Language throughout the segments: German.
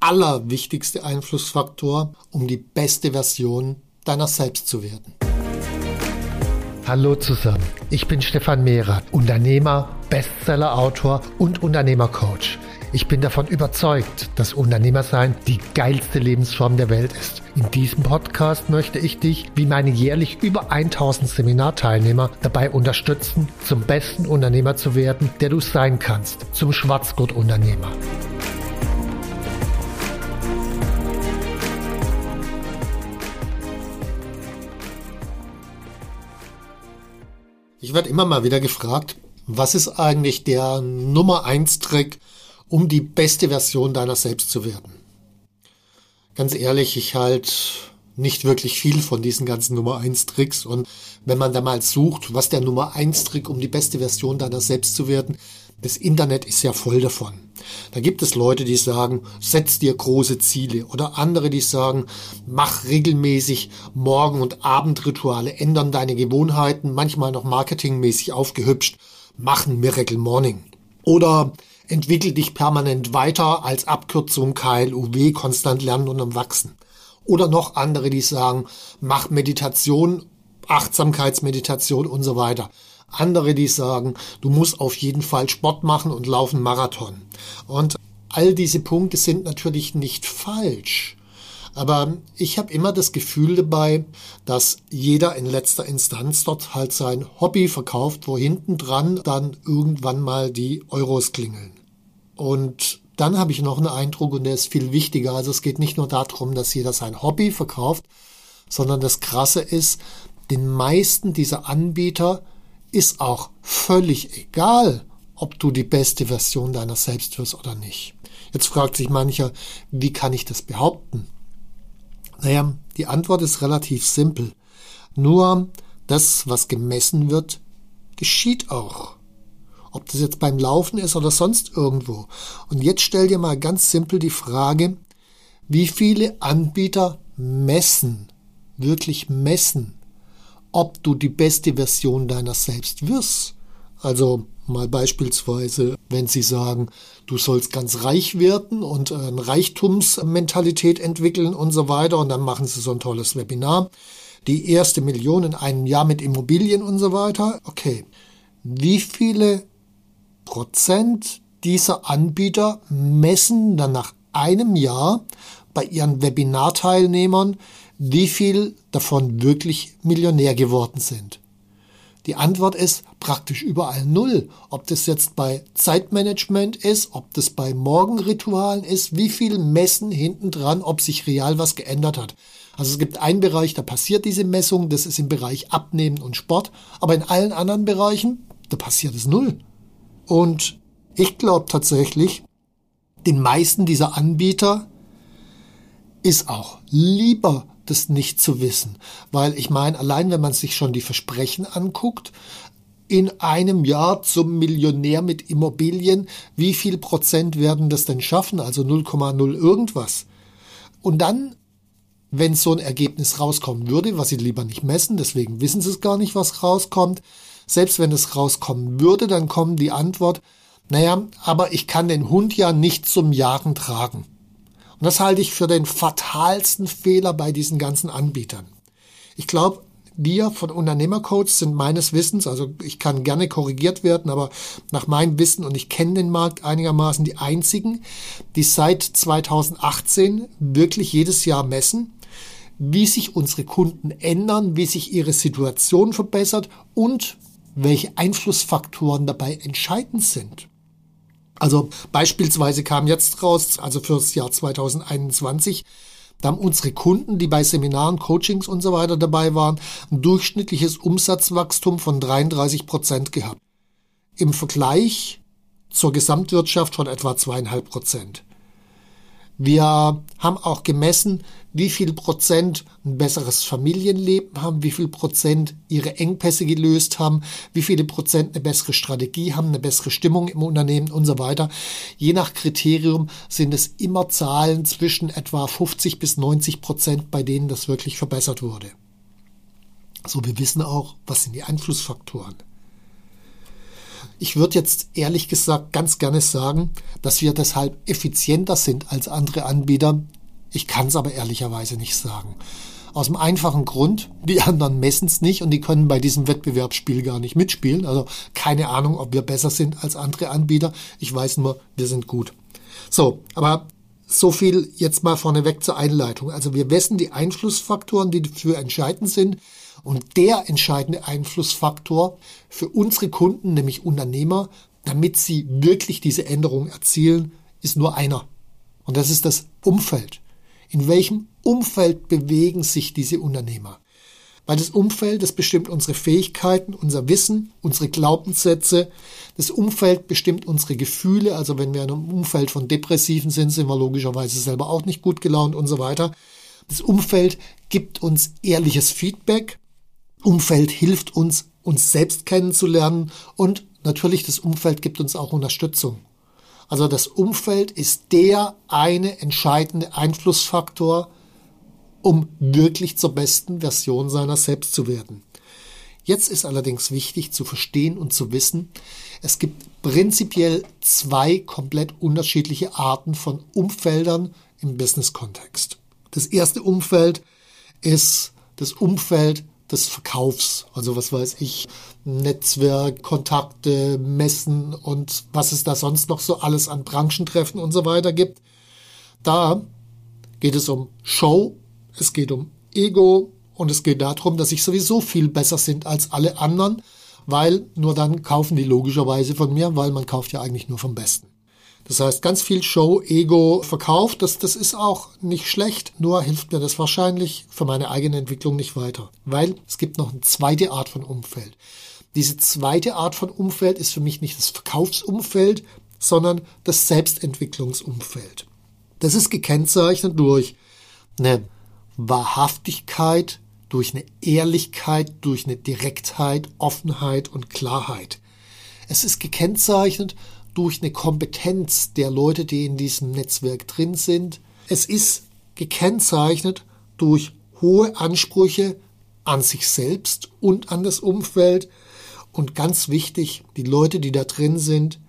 allerwichtigste Einflussfaktor, um die beste Version deiner selbst zu werden. Hallo zusammen, ich bin Stefan Mehrer, Unternehmer, Bestseller-Autor und Unternehmercoach. Ich bin davon überzeugt, dass Unternehmersein die geilste Lebensform der Welt ist. In diesem Podcast möchte ich dich, wie meine jährlich über 1000 Seminarteilnehmer, dabei unterstützen, zum besten Unternehmer zu werden, der du sein kannst, zum Schwarzgurt-Unternehmer. Ich werde immer mal wieder gefragt, was ist eigentlich der Nummer eins Trick, um die beste Version deiner selbst zu werden? Ganz ehrlich, ich halte nicht wirklich viel von diesen ganzen Nummer eins Tricks und wenn man da mal sucht, was der Nummer eins Trick, um die beste Version deiner selbst zu werden, das Internet ist ja voll davon. Da gibt es Leute, die sagen, setz dir große Ziele oder andere, die sagen, mach regelmäßig Morgen- und Abendrituale, ändern deine Gewohnheiten, manchmal noch marketingmäßig aufgehübscht, mach ein Miracle Morning. Oder entwickel dich permanent weiter als Abkürzung KLUW, konstant lernen und am Wachsen. Oder noch andere, die sagen, mach Meditation, Achtsamkeitsmeditation und so weiter. Andere, die sagen, du musst auf jeden Fall Sport machen und laufen Marathon. Und all diese Punkte sind natürlich nicht falsch. Aber ich habe immer das Gefühl dabei, dass jeder in letzter Instanz dort halt sein Hobby verkauft, wo hinten dran dann irgendwann mal die Euros klingeln. Und dann habe ich noch einen Eindruck und der ist viel wichtiger. Also es geht nicht nur darum, dass jeder sein Hobby verkauft, sondern das Krasse ist, den meisten dieser Anbieter ist auch völlig egal, ob du die beste Version deiner selbst wirst oder nicht. Jetzt fragt sich mancher, wie kann ich das behaupten? Naja, die Antwort ist relativ simpel. Nur das, was gemessen wird, geschieht auch. Ob das jetzt beim Laufen ist oder sonst irgendwo. Und jetzt stell dir mal ganz simpel die Frage, wie viele Anbieter messen, wirklich messen, ob du die beste Version deiner selbst wirst. Also mal beispielsweise, wenn sie sagen, du sollst ganz reich werden und eine Reichtumsmentalität entwickeln und so weiter und dann machen sie so ein tolles Webinar. Die erste Million in einem Jahr mit Immobilien und so weiter. Okay. Wie viele Prozent dieser Anbieter messen dann nach einem Jahr bei ihren Webinarteilnehmern, wie viel davon wirklich Millionär geworden sind. Die Antwort ist praktisch überall null. Ob das jetzt bei Zeitmanagement ist, ob das bei Morgenritualen ist, wie viel messen hinten dran, ob sich real was geändert hat. Also es gibt einen Bereich, da passiert diese Messung, das ist im Bereich Abnehmen und Sport, aber in allen anderen Bereichen, da passiert es null. Und ich glaube tatsächlich, den meisten dieser Anbieter ist auch lieber das nicht zu wissen. Weil ich meine, allein wenn man sich schon die Versprechen anguckt, in einem Jahr zum Millionär mit Immobilien, wie viel Prozent werden das denn schaffen? Also 0,0 irgendwas. Und dann, wenn so ein Ergebnis rauskommen würde, was sie lieber nicht messen, deswegen wissen sie es gar nicht, was rauskommt, selbst wenn es rauskommen würde, dann kommt die Antwort, naja, aber ich kann den Hund ja nicht zum Jagen tragen. Und das halte ich für den fatalsten Fehler bei diesen ganzen Anbietern. Ich glaube, wir von Unternehmercoach sind meines Wissens, also ich kann gerne korrigiert werden, aber nach meinem Wissen und ich kenne den Markt einigermaßen die einzigen, die seit 2018 wirklich jedes Jahr messen, wie sich unsere Kunden ändern, wie sich ihre Situation verbessert und welche Einflussfaktoren dabei entscheidend sind. Also beispielsweise kam jetzt raus, also fürs Jahr 2021, da haben unsere Kunden, die bei Seminaren, Coachings und so weiter dabei waren, ein durchschnittliches Umsatzwachstum von 33 Prozent gehabt. Im Vergleich zur Gesamtwirtschaft von etwa zweieinhalb Prozent. Wir haben auch gemessen, wie viel Prozent ein besseres Familienleben haben, wie viel Prozent ihre Engpässe gelöst haben, wie viele Prozent eine bessere Strategie haben, eine bessere Stimmung im Unternehmen und so weiter. Je nach Kriterium sind es immer Zahlen zwischen etwa 50 bis 90 Prozent, bei denen das wirklich verbessert wurde. So, wir wissen auch, was sind die Einflussfaktoren. Ich würde jetzt ehrlich gesagt ganz gerne sagen, dass wir deshalb effizienter sind als andere Anbieter. Ich kann es aber ehrlicherweise nicht sagen. Aus dem einfachen Grund, die anderen messen es nicht und die können bei diesem Wettbewerbsspiel gar nicht mitspielen. Also keine Ahnung, ob wir besser sind als andere Anbieter. Ich weiß nur, wir sind gut. So, aber so viel jetzt mal vorneweg zur Einleitung. Also wir messen die Einflussfaktoren, die dafür entscheidend sind. Und der entscheidende Einflussfaktor für unsere Kunden, nämlich Unternehmer, damit sie wirklich diese Änderung erzielen, ist nur einer. Und das ist das Umfeld. In welchem Umfeld bewegen sich diese Unternehmer? Weil das Umfeld, das bestimmt unsere Fähigkeiten, unser Wissen, unsere Glaubenssätze. Das Umfeld bestimmt unsere Gefühle. Also wenn wir in einem Umfeld von Depressiven sind, sind wir logischerweise selber auch nicht gut gelaunt und so weiter. Das Umfeld gibt uns ehrliches Feedback. Umfeld hilft uns, uns selbst kennenzulernen und natürlich das Umfeld gibt uns auch Unterstützung. Also das Umfeld ist der eine entscheidende Einflussfaktor, um wirklich zur besten Version seiner selbst zu werden. Jetzt ist allerdings wichtig zu verstehen und zu wissen, es gibt prinzipiell zwei komplett unterschiedliche Arten von Umfeldern im Business-Kontext. Das erste Umfeld ist das Umfeld des Verkaufs. Also was weiß ich, Netzwerk, Kontakte, Messen und was es da sonst noch so alles an Branchentreffen und so weiter gibt. Da geht es um Show, es geht um Ego und es geht darum, dass ich sowieso viel besser sind als alle anderen, weil nur dann kaufen die logischerweise von mir, weil man kauft ja eigentlich nur vom Besten. Das heißt, ganz viel Show, Ego, Verkauf, das, das ist auch nicht schlecht, nur hilft mir das wahrscheinlich für meine eigene Entwicklung nicht weiter. Weil es gibt noch eine zweite Art von Umfeld. Diese zweite Art von Umfeld ist für mich nicht das Verkaufsumfeld, sondern das Selbstentwicklungsumfeld. Das ist gekennzeichnet durch eine Wahrhaftigkeit, durch eine Ehrlichkeit, durch eine Direktheit, Offenheit und Klarheit. Es ist gekennzeichnet durch eine Kompetenz der Leute, die in diesem Netzwerk drin sind. Es ist gekennzeichnet durch hohe Ansprüche an sich selbst und an das Umfeld. Und ganz wichtig, die Leute, die da drin sind,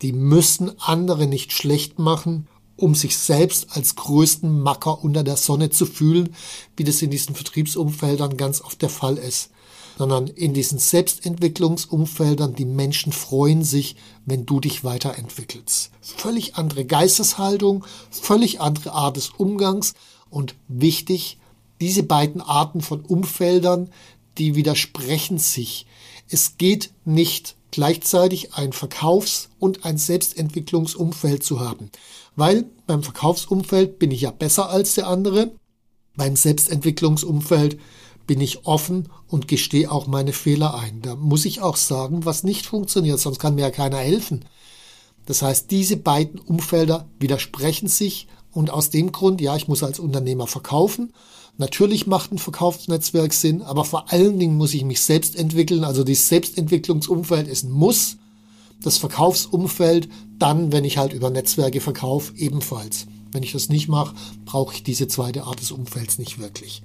die müssen andere nicht schlecht machen, um sich selbst als größten Macker unter der Sonne zu fühlen, wie das in diesen Vertriebsumfeldern ganz oft der Fall ist sondern in diesen Selbstentwicklungsumfeldern, die Menschen freuen sich, wenn du dich weiterentwickelst. Völlig andere Geisteshaltung, völlig andere Art des Umgangs und wichtig, diese beiden Arten von Umfeldern, die widersprechen sich. Es geht nicht gleichzeitig ein Verkaufs- und ein Selbstentwicklungsumfeld zu haben. Weil beim Verkaufsumfeld bin ich ja besser als der andere, beim Selbstentwicklungsumfeld bin ich offen und gestehe auch meine Fehler ein. Da muss ich auch sagen, was nicht funktioniert, sonst kann mir ja keiner helfen. Das heißt, diese beiden Umfelder widersprechen sich und aus dem Grund, ja, ich muss als Unternehmer verkaufen. Natürlich macht ein Verkaufsnetzwerk Sinn, aber vor allen Dingen muss ich mich selbst entwickeln. Also dieses Selbstentwicklungsumfeld ist ein Muss. Das Verkaufsumfeld dann, wenn ich halt über Netzwerke verkaufe, ebenfalls. Wenn ich das nicht mache, brauche ich diese zweite Art des Umfelds nicht wirklich.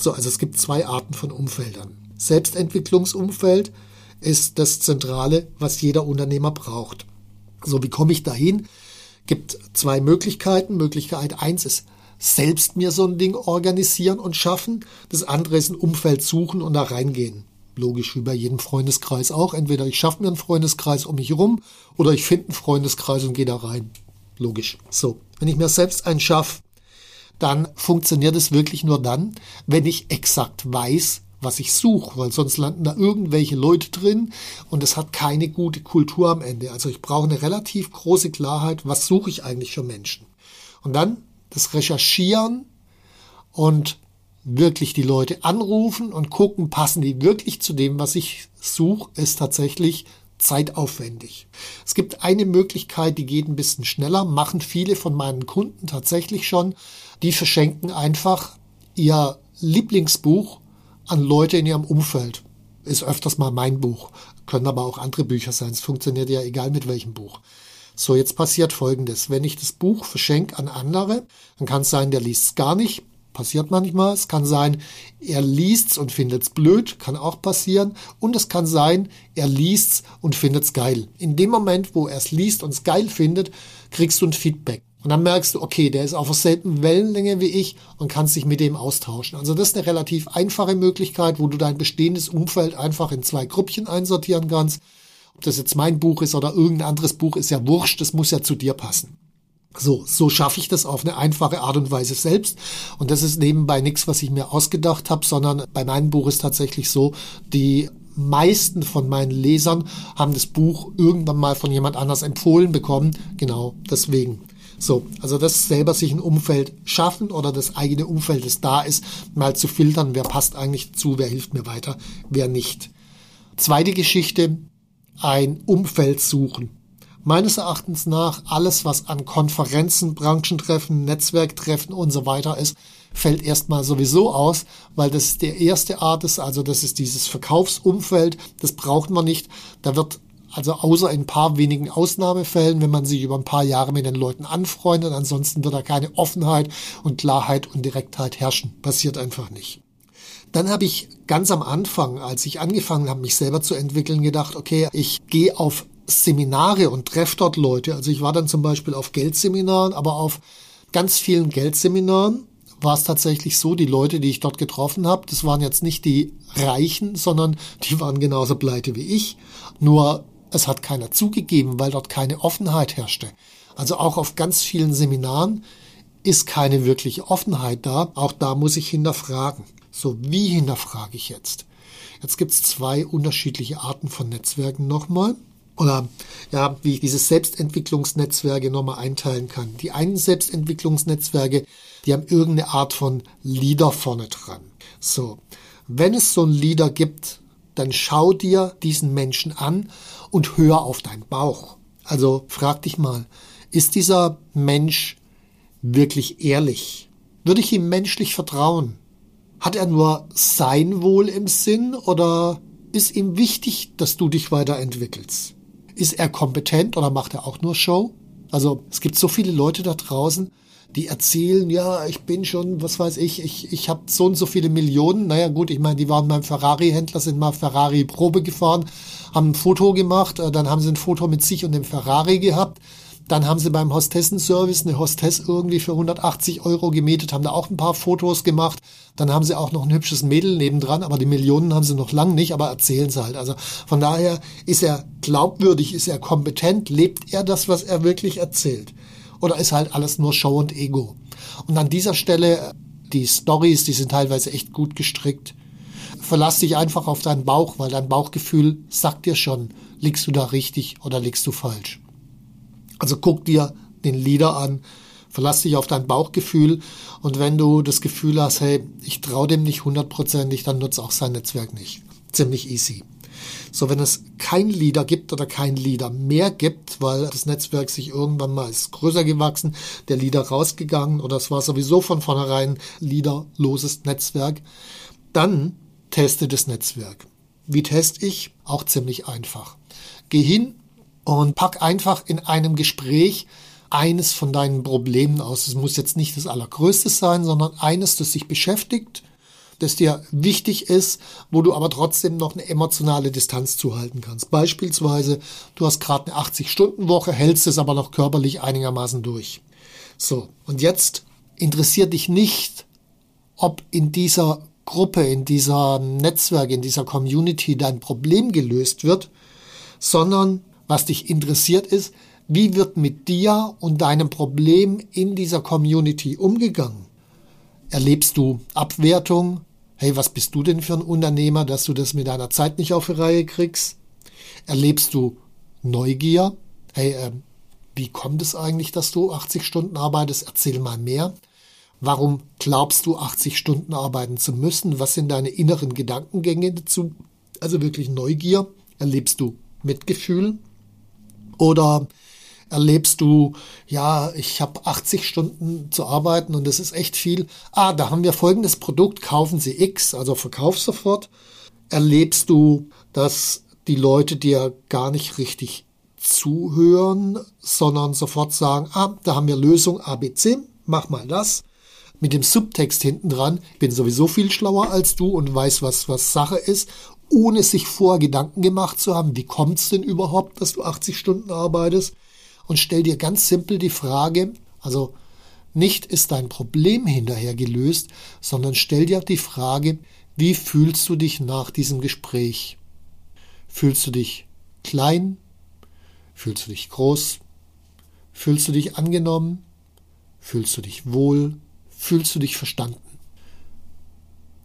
So, also es gibt zwei Arten von Umfeldern. Selbstentwicklungsumfeld ist das Zentrale, was jeder Unternehmer braucht. So, wie komme ich dahin? Gibt zwei Möglichkeiten. Möglichkeit eins ist selbst mir so ein Ding organisieren und schaffen. Das andere ist ein Umfeld suchen und da reingehen. Logisch wie bei jedem Freundeskreis auch. Entweder ich schaffe mir einen Freundeskreis um mich herum oder ich finde einen Freundeskreis und gehe da rein. Logisch. So, wenn ich mir selbst einen schaffe, dann funktioniert es wirklich nur dann, wenn ich exakt weiß, was ich suche, weil sonst landen da irgendwelche Leute drin und es hat keine gute Kultur am Ende. Also ich brauche eine relativ große Klarheit, was suche ich eigentlich für Menschen. Und dann das Recherchieren und wirklich die Leute anrufen und gucken, passen die wirklich zu dem, was ich suche, ist tatsächlich zeitaufwendig. Es gibt eine Möglichkeit, die geht ein bisschen schneller, machen viele von meinen Kunden tatsächlich schon. Die verschenken einfach ihr Lieblingsbuch an Leute in ihrem Umfeld. Ist öfters mal mein Buch, können aber auch andere Bücher sein. Es funktioniert ja egal mit welchem Buch. So, jetzt passiert Folgendes. Wenn ich das Buch verschenke an andere, dann kann es sein, der liest es gar nicht. Passiert manchmal. Es kann sein, er liest's und findet's blöd. Kann auch passieren. Und es kann sein, er liest's und findet's geil. In dem Moment, wo er es liest und es geil findet, kriegst du ein Feedback. Und dann merkst du, okay, der ist auf derselben Wellenlänge wie ich und kannst dich mit dem austauschen. Also das ist eine relativ einfache Möglichkeit, wo du dein bestehendes Umfeld einfach in zwei Gruppchen einsortieren kannst. Ob das jetzt mein Buch ist oder irgendein anderes Buch, ist ja wurscht, das muss ja zu dir passen. So, so schaffe ich das auf eine einfache Art und Weise selbst. Und das ist nebenbei nichts, was ich mir ausgedacht habe, sondern bei meinem Buch ist tatsächlich so, die meisten von meinen Lesern haben das Buch irgendwann mal von jemand anders empfohlen bekommen. Genau, deswegen. So, also das selber sich ein Umfeld schaffen oder das eigene Umfeld, das da ist, mal zu filtern, wer passt eigentlich zu, wer hilft mir weiter, wer nicht. Zweite Geschichte, ein Umfeld suchen. Meines Erachtens nach, alles, was an Konferenzen, Branchentreffen, Netzwerktreffen und so weiter ist, fällt erstmal sowieso aus, weil das der erste Art ist, also das ist dieses Verkaufsumfeld, das braucht man nicht. Da wird also außer in ein paar wenigen Ausnahmefällen, wenn man sich über ein paar Jahre mit den Leuten anfreundet, ansonsten wird da keine Offenheit und Klarheit und Direktheit herrschen. Passiert einfach nicht. Dann habe ich ganz am Anfang, als ich angefangen habe, mich selber zu entwickeln, gedacht, okay, ich gehe auf Seminare und treffe dort Leute. Also ich war dann zum Beispiel auf Geldseminaren, aber auf ganz vielen Geldseminaren war es tatsächlich so, die Leute, die ich dort getroffen habe, das waren jetzt nicht die Reichen, sondern die waren genauso pleite wie ich. Nur es hat keiner zugegeben, weil dort keine Offenheit herrschte. Also auch auf ganz vielen Seminaren ist keine wirkliche Offenheit da. Auch da muss ich hinterfragen. So, wie hinterfrage ich jetzt? Jetzt gibt es zwei unterschiedliche Arten von Netzwerken nochmal. Oder ja, wie ich diese Selbstentwicklungsnetzwerke nochmal einteilen kann. Die einen Selbstentwicklungsnetzwerke, die haben irgendeine Art von Leader vorne dran. So, wenn es so einen Leader gibt, dann schau dir diesen Menschen an und hör auf deinen Bauch. Also frag dich mal, ist dieser Mensch wirklich ehrlich? Würde ich ihm menschlich vertrauen? Hat er nur sein Wohl im Sinn oder ist ihm wichtig, dass du dich weiterentwickelst? Ist er kompetent oder macht er auch nur Show? Also es gibt so viele Leute da draußen, die erzählen, ja, ich bin schon, was weiß ich, ich, ich habe so und so viele Millionen. Naja gut, ich meine, die waren beim Ferrari-Händler, sind mal Ferrari-Probe gefahren, haben ein Foto gemacht, äh, dann haben sie ein Foto mit sich und dem Ferrari gehabt. Dann haben sie beim Hostessenservice eine Hostess irgendwie für 180 Euro gemietet, haben da auch ein paar Fotos gemacht. Dann haben sie auch noch ein hübsches Mädel nebendran, aber die Millionen haben sie noch lang nicht, aber erzählen sie halt. Also von daher ist er glaubwürdig, ist er kompetent, lebt er das, was er wirklich erzählt oder ist halt alles nur Show und Ego? Und an dieser Stelle, die Stories, die sind teilweise echt gut gestrickt. Verlass dich einfach auf deinen Bauch, weil dein Bauchgefühl sagt dir schon, liegst du da richtig oder liegst du falsch. Also guck dir den Leader an, verlass dich auf dein Bauchgefühl und wenn du das Gefühl hast, hey, ich traue dem nicht hundertprozentig, dann nutze auch sein Netzwerk nicht. Ziemlich easy. So, wenn es kein Leader gibt oder kein Leader mehr gibt, weil das Netzwerk sich irgendwann mal ist größer gewachsen, der Leader rausgegangen oder es war sowieso von vornherein leaderloses Netzwerk, dann teste das Netzwerk. Wie teste ich? Auch ziemlich einfach. Geh hin und pack einfach in einem Gespräch eines von deinen Problemen aus. Es muss jetzt nicht das Allergrößte sein, sondern eines, das sich beschäftigt das dir wichtig ist, wo du aber trotzdem noch eine emotionale Distanz zuhalten kannst. Beispielsweise, du hast gerade eine 80-Stunden-Woche, hältst es aber noch körperlich einigermaßen durch. So, und jetzt interessiert dich nicht, ob in dieser Gruppe, in dieser Netzwerk, in dieser Community dein Problem gelöst wird, sondern was dich interessiert ist, wie wird mit dir und deinem Problem in dieser Community umgegangen? Erlebst du Abwertung? Hey, was bist du denn für ein Unternehmer, dass du das mit deiner Zeit nicht auf die Reihe kriegst? Erlebst du Neugier? Hey, äh, wie kommt es eigentlich, dass du 80 Stunden arbeitest? Erzähl mal mehr. Warum glaubst du, 80 Stunden arbeiten zu müssen? Was sind deine inneren Gedankengänge dazu? Also wirklich Neugier. Erlebst du Mitgefühl? Oder erlebst du, ja, ich habe 80 Stunden zu arbeiten und das ist echt viel. Ah, da haben wir folgendes Produkt, kaufen Sie X, also verkauf sofort. Erlebst du, dass die Leute dir gar nicht richtig zuhören, sondern sofort sagen, ah, da haben wir Lösung ABC, mach mal das. Mit dem Subtext hinten dran, bin sowieso viel schlauer als du und weiß, was, was Sache ist, ohne sich vor Gedanken gemacht zu haben, wie kommt es denn überhaupt, dass du 80 Stunden arbeitest? Und stell dir ganz simpel die Frage, also nicht ist dein Problem hinterher gelöst, sondern stell dir die Frage, wie fühlst du dich nach diesem Gespräch? Fühlst du dich klein? Fühlst du dich groß? Fühlst du dich angenommen? Fühlst du dich wohl? Fühlst du dich verstanden?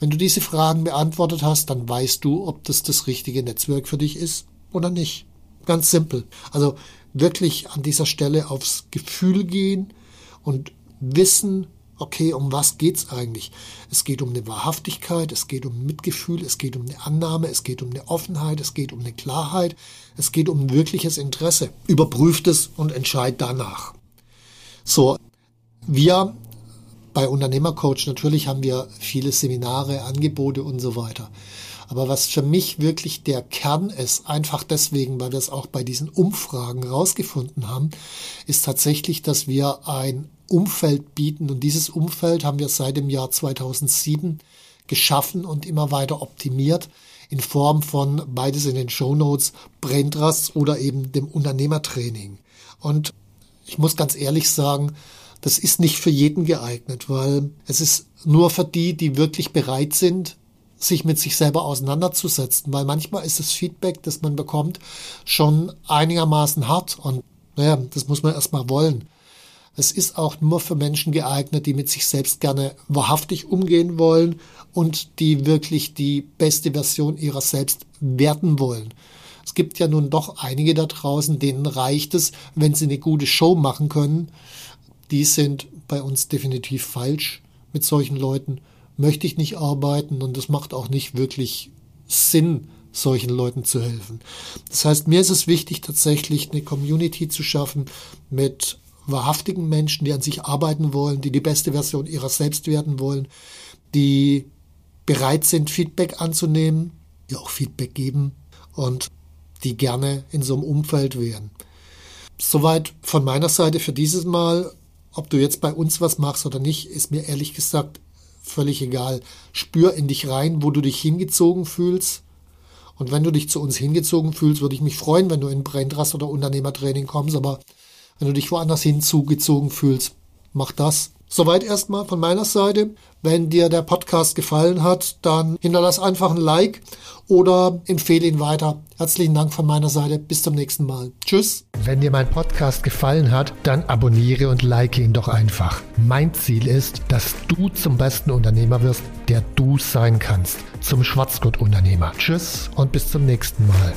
Wenn du diese Fragen beantwortet hast, dann weißt du, ob das das richtige Netzwerk für dich ist oder nicht. Ganz simpel. Also wirklich an dieser Stelle aufs Gefühl gehen und wissen, okay, um was geht's eigentlich? Es geht um eine Wahrhaftigkeit, es geht um Mitgefühl, es geht um eine Annahme, es geht um eine Offenheit, es geht um eine Klarheit, es geht um wirkliches Interesse. Überprüft es und entscheidet danach. So, wir bei Unternehmercoach natürlich haben wir viele Seminare, Angebote und so weiter. Aber was für mich wirklich der Kern ist, einfach deswegen, weil wir es auch bei diesen Umfragen rausgefunden haben, ist tatsächlich, dass wir ein Umfeld bieten. Und dieses Umfeld haben wir seit dem Jahr 2007 geschaffen und immer weiter optimiert in Form von beides in den Show Notes, Brain Trust oder eben dem Unternehmertraining. Und ich muss ganz ehrlich sagen, das ist nicht für jeden geeignet, weil es ist nur für die, die wirklich bereit sind, sich mit sich selber auseinanderzusetzen, weil manchmal ist das Feedback, das man bekommt, schon einigermaßen hart und naja, das muss man erstmal wollen. Es ist auch nur für Menschen geeignet, die mit sich selbst gerne wahrhaftig umgehen wollen und die wirklich die beste Version ihrer selbst werden wollen. Es gibt ja nun doch einige da draußen, denen reicht es, wenn sie eine gute Show machen können. Die sind bei uns definitiv falsch mit solchen Leuten. Möchte ich nicht arbeiten und es macht auch nicht wirklich Sinn, solchen Leuten zu helfen. Das heißt, mir ist es wichtig, tatsächlich eine Community zu schaffen mit wahrhaftigen Menschen, die an sich arbeiten wollen, die die beste Version ihrer selbst werden wollen, die bereit sind, Feedback anzunehmen, die auch Feedback geben und die gerne in so einem Umfeld wären. Soweit von meiner Seite für dieses Mal. Ob du jetzt bei uns was machst oder nicht, ist mir ehrlich gesagt völlig egal. Spür in dich rein, wo du dich hingezogen fühlst. Und wenn du dich zu uns hingezogen fühlst, würde ich mich freuen, wenn du in Braindrast oder Unternehmertraining kommst. Aber wenn du dich woanders hinzugezogen fühlst, mach das. Soweit erstmal von meiner Seite. Wenn dir der Podcast gefallen hat, dann hinterlass einfach ein Like oder empfehle ihn weiter. Herzlichen Dank von meiner Seite. Bis zum nächsten Mal. Tschüss. Wenn dir mein Podcast gefallen hat, dann abonniere und like ihn doch einfach. Mein Ziel ist, dass du zum besten Unternehmer wirst, der du sein kannst. Zum Schwarzgurt-Unternehmer. Tschüss und bis zum nächsten Mal.